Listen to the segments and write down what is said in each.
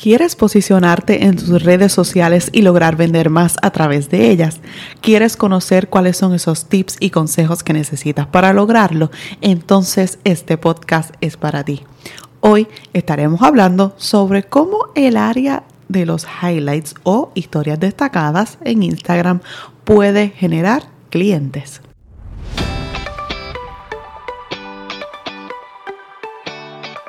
¿Quieres posicionarte en tus redes sociales y lograr vender más a través de ellas? ¿Quieres conocer cuáles son esos tips y consejos que necesitas para lograrlo? Entonces este podcast es para ti. Hoy estaremos hablando sobre cómo el área de los highlights o historias destacadas en Instagram puede generar clientes.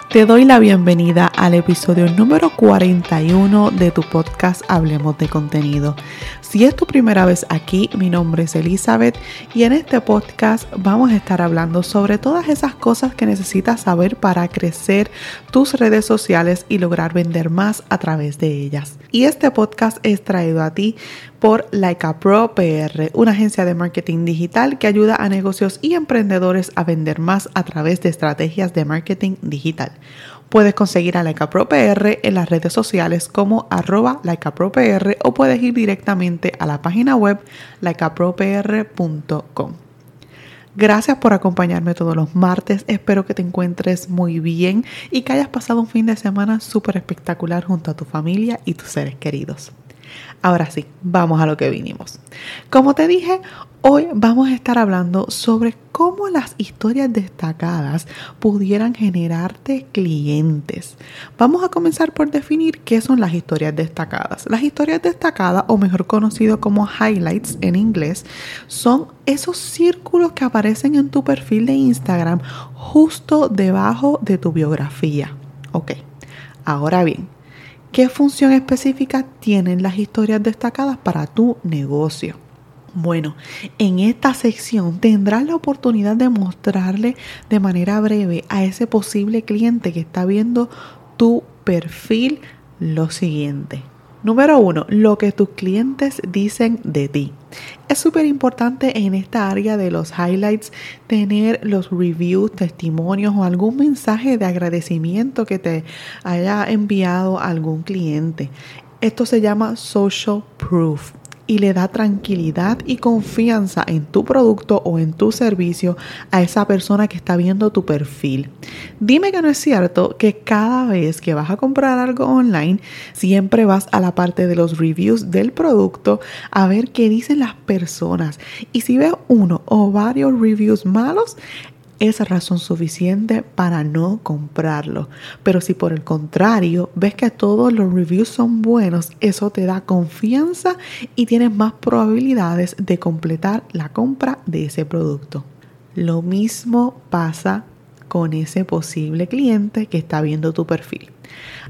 Te doy la bienvenida al episodio número 41 de tu podcast Hablemos de contenido. Si es tu primera vez aquí, mi nombre es Elizabeth y en este podcast vamos a estar hablando sobre todas esas cosas que necesitas saber para crecer tus redes sociales y lograr vender más a través de ellas. Y este podcast es traído a ti por Laika Pro PR, una agencia de marketing digital que ayuda a negocios y emprendedores a vender más a través de estrategias de marketing digital. Puedes conseguir a Laika Pro PR en las redes sociales como arroba PR o puedes ir directamente a la página web laicapropr.com. Gracias por acompañarme todos los martes. Espero que te encuentres muy bien y que hayas pasado un fin de semana súper espectacular junto a tu familia y tus seres queridos. Ahora sí, vamos a lo que vinimos. Como te dije, hoy vamos a estar hablando sobre cómo las historias destacadas pudieran generarte clientes. Vamos a comenzar por definir qué son las historias destacadas. Las historias destacadas, o mejor conocido como highlights en inglés, son esos círculos que aparecen en tu perfil de Instagram justo debajo de tu biografía. Ok, ahora bien, ¿Qué función específica tienen las historias destacadas para tu negocio? Bueno, en esta sección tendrás la oportunidad de mostrarle de manera breve a ese posible cliente que está viendo tu perfil lo siguiente. Número uno, lo que tus clientes dicen de ti. Es súper importante en esta área de los highlights tener los reviews, testimonios o algún mensaje de agradecimiento que te haya enviado algún cliente. Esto se llama social proof y le da tranquilidad y confianza en tu producto o en tu servicio a esa persona que está viendo tu perfil. Dime que no es cierto que cada vez que vas a comprar algo online, siempre vas a la parte de los reviews del producto a ver qué dicen las personas. Y si ves uno o varios reviews malos, es razón suficiente para no comprarlo. Pero si por el contrario ves que todos los reviews son buenos, eso te da confianza y tienes más probabilidades de completar la compra de ese producto. Lo mismo pasa con ese posible cliente que está viendo tu perfil.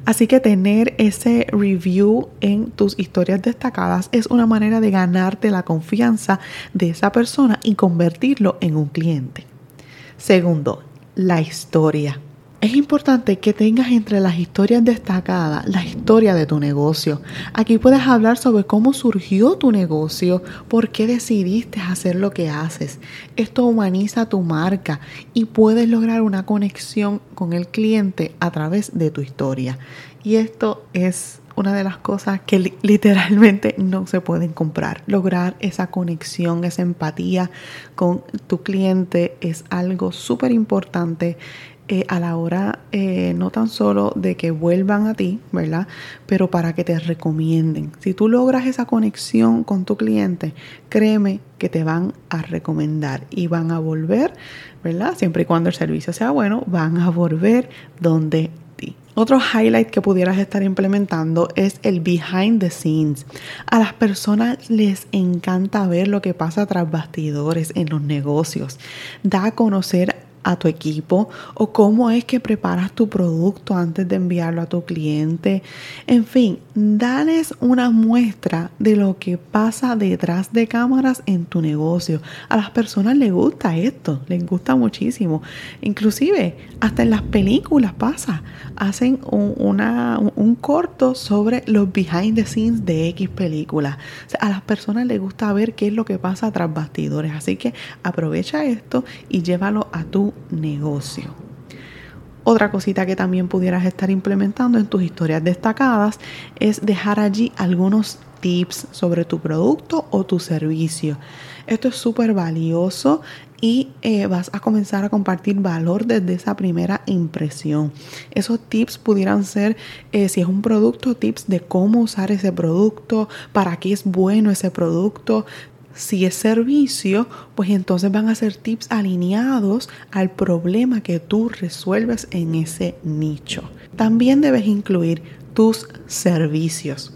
Así que tener ese review en tus historias destacadas es una manera de ganarte la confianza de esa persona y convertirlo en un cliente. Segundo, la historia. Es importante que tengas entre las historias destacadas la historia de tu negocio. Aquí puedes hablar sobre cómo surgió tu negocio, por qué decidiste hacer lo que haces. Esto humaniza tu marca y puedes lograr una conexión con el cliente a través de tu historia. Y esto es una de las cosas que literalmente no se pueden comprar. Lograr esa conexión, esa empatía con tu cliente es algo súper importante. Eh, a la hora eh, no tan solo de que vuelvan a ti, ¿verdad? Pero para que te recomienden. Si tú logras esa conexión con tu cliente, créeme que te van a recomendar y van a volver, ¿verdad? Siempre y cuando el servicio sea bueno, van a volver donde otro highlight que pudieras estar implementando es el behind the scenes. A las personas les encanta ver lo que pasa tras bastidores en los negocios. Da a conocer a tu equipo o cómo es que preparas tu producto antes de enviarlo a tu cliente. En fin, dales una muestra de lo que pasa detrás de cámaras en tu negocio. A las personas les gusta esto, les gusta muchísimo. Inclusive, hasta en las películas pasa. Hacen un, una, un corto sobre los behind the scenes de X películas. a las personas les gusta ver qué es lo que pasa tras bastidores. Así que aprovecha esto y llévalo a tu negocio. Otra cosita que también pudieras estar implementando en tus historias destacadas es dejar allí algunos tips sobre tu producto o tu servicio. Esto es súper valioso y eh, vas a comenzar a compartir valor desde esa primera impresión. Esos tips pudieran ser, eh, si es un producto, tips de cómo usar ese producto, para qué es bueno ese producto. Si es servicio, pues entonces van a ser tips alineados al problema que tú resuelves en ese nicho. También debes incluir tus servicios.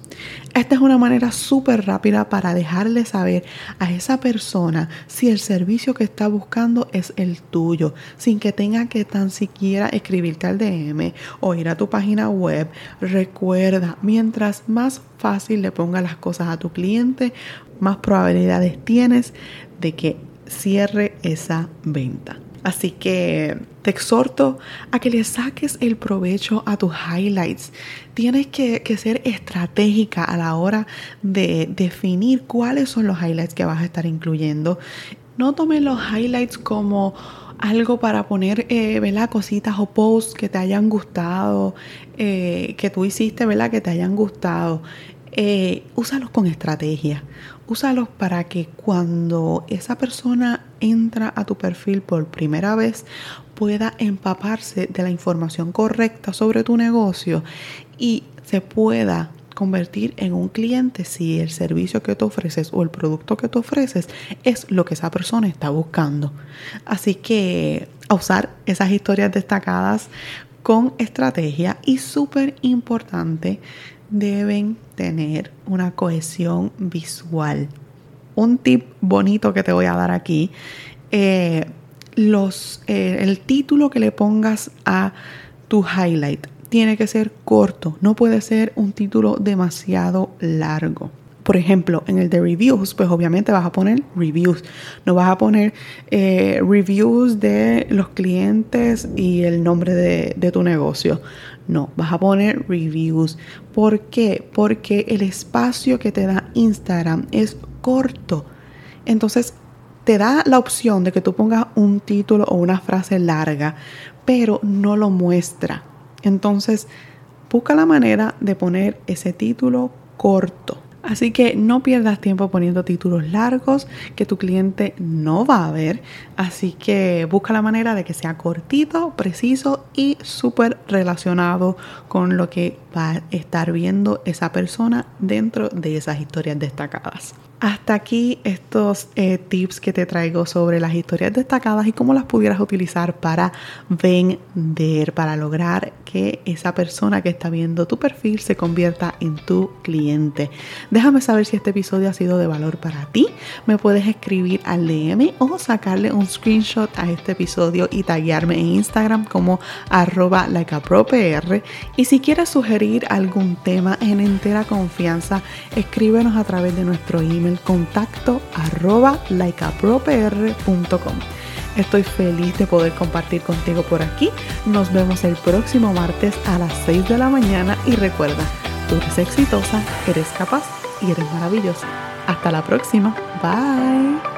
Esta es una manera súper rápida para dejarle saber a esa persona si el servicio que está buscando es el tuyo, sin que tenga que tan siquiera escribirte al DM o ir a tu página web. Recuerda, mientras más fácil le pongas las cosas a tu cliente, más probabilidades tienes de que cierre esa venta. Así que te exhorto a que le saques el provecho a tus highlights. Tienes que, ser estratégica a la hora de definir cuáles son los highlights que vas a estar incluyendo. No tomes los highlights como algo para poner, eh, Cositas o posts que te hayan gustado, eh, que tú hiciste, ¿verdad? Que te hayan gustado. Eh, úsalos con estrategia. Úsalos para que cuando esa persona entra a tu perfil por primera vez pueda empaparse de la información correcta sobre tu negocio y se pueda convertir en un cliente si el servicio que tú ofreces o el producto que tú ofreces es lo que esa persona está buscando. Así que a usar esas historias destacadas con estrategia y súper importante deben tener una cohesión visual. Un tip bonito que te voy a dar aquí, eh, los, eh, el título que le pongas a tu highlight tiene que ser corto, no puede ser un título demasiado largo. Por ejemplo, en el de reviews, pues obviamente vas a poner reviews. No vas a poner eh, reviews de los clientes y el nombre de, de tu negocio. No, vas a poner reviews. ¿Por qué? Porque el espacio que te da Instagram es corto. Entonces, te da la opción de que tú pongas un título o una frase larga, pero no lo muestra. Entonces, busca la manera de poner ese título corto. Así que no pierdas tiempo poniendo títulos largos que tu cliente no va a ver. Así que busca la manera de que sea cortito, preciso y súper relacionado con lo que va a estar viendo esa persona dentro de esas historias destacadas. Hasta aquí estos eh, tips que te traigo sobre las historias destacadas y cómo las pudieras utilizar para vender, para lograr que esa persona que está viendo tu perfil se convierta en tu cliente. Déjame saber si este episodio ha sido de valor para ti. Me puedes escribir al DM o sacarle un screenshot a este episodio y taguearme en Instagram como arroba likeapropr. Y si quieres sugerir algún tema en entera confianza, escríbenos a través de nuestro email contacto arroba likeapropr.com. Estoy feliz de poder compartir contigo por aquí. Nos vemos el próximo martes a las 6 de la mañana y recuerda, tú eres exitosa, eres capaz y eres maravillosa. Hasta la próxima. Bye.